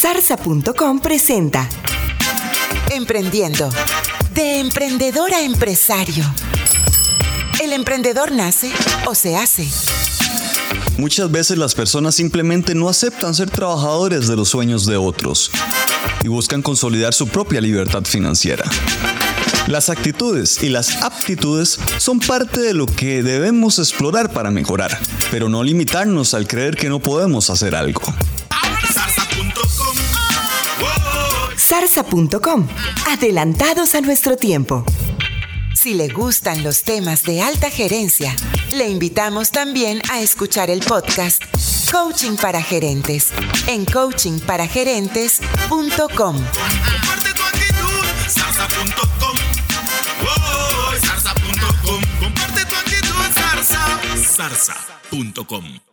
Zarza.com presenta Emprendiendo. De emprendedor a empresario. ¿El emprendedor nace o se hace? Muchas veces las personas simplemente no aceptan ser trabajadores de los sueños de otros y buscan consolidar su propia libertad financiera. Las actitudes y las aptitudes son parte de lo que debemos explorar para mejorar, pero no limitarnos al creer que no podemos hacer algo. Zarza.com. Adelantados a nuestro tiempo. Si le gustan los temas de alta gerencia, le invitamos también a escuchar el podcast Coaching para Gerentes en coachingparagerentes.com. Comparte tu actitud. Comparte tu actitud, zarza. Zarza.com.